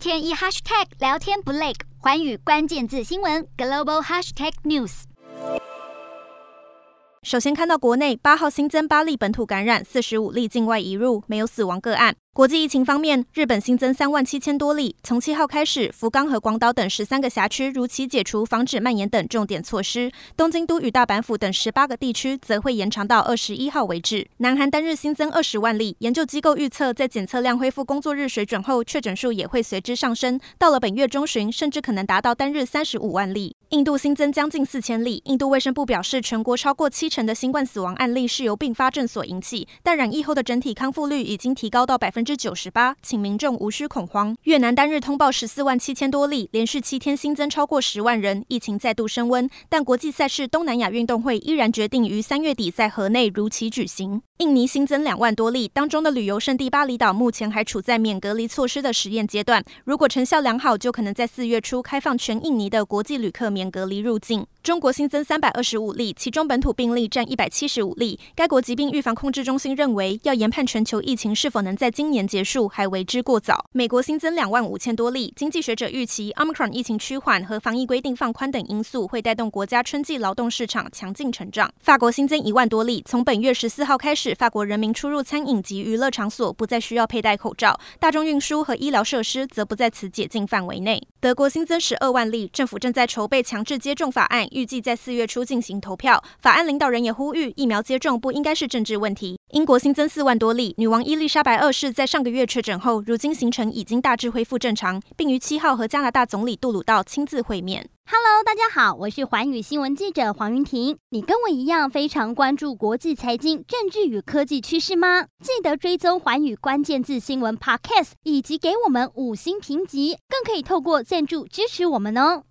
天一 hashtag 聊天不累，环宇关键字新闻 global hashtag news。首先看到国内八号新增八例本土感染，四十五例境外移入，没有死亡个案。国际疫情方面，日本新增三万七千多例。从七号开始，福冈和广岛等十三个辖区如期解除防止蔓延等重点措施。东京都与大阪府等十八个地区则会延长到二十一号为止。南韩单日新增二十万例，研究机构预测，在检测量恢复工作日水准后，确诊数也会随之上升。到了本月中旬，甚至可能达到单日三十五万例。印度新增将近四千例。印度卫生部表示，全国超过七成的新冠死亡案例是由并发症所引起，但染疫后的整体康复率已经提高到百分。分之九十八，请民众无需恐慌。越南单日通报十四万七千多例，连续七天新增超过十万人，疫情再度升温。但国际赛事东南亚运动会依然决定于三月底在河内如期举行。印尼新增两万多例，当中的旅游胜地巴厘岛目前还处在免隔离措施的实验阶段，如果成效良好，就可能在四月初开放全印尼的国际旅客免隔离入境。中国新增三百二十五例，其中本土病例占一百七十五例。该国疾病预防控制中心认为，要研判全球疫情是否能在今年结束，还为之过早。美国新增两万五千多例，经济学者预期，Omicron 疫情趋缓和防疫规定放宽等因素会带动国家春季劳动市场强劲成长。法国新增一万多例，从本月十四号开始，法国人民出入餐饮及娱乐场所不再需要佩戴口罩，大众运输和医疗设施则不在此解禁范围内。德国新增十二万例，政府正在筹备强制接种法案。预计在四月初进行投票。法案领导人也呼吁，疫苗接种不应该是政治问题。英国新增四万多例，女王伊丽莎白二世在在上个月确诊后，如今行程已经大致恢复正常，并于七号和加拿大总理杜鲁道亲自会面。Hello，大家好，我是寰宇新闻记者黄云婷。你跟我一样非常关注国际财经、政治与科技趋势吗？记得追踪寰宇关键字新闻 Podcast，以及给我们五星评级，更可以透过赞助支持我们哦。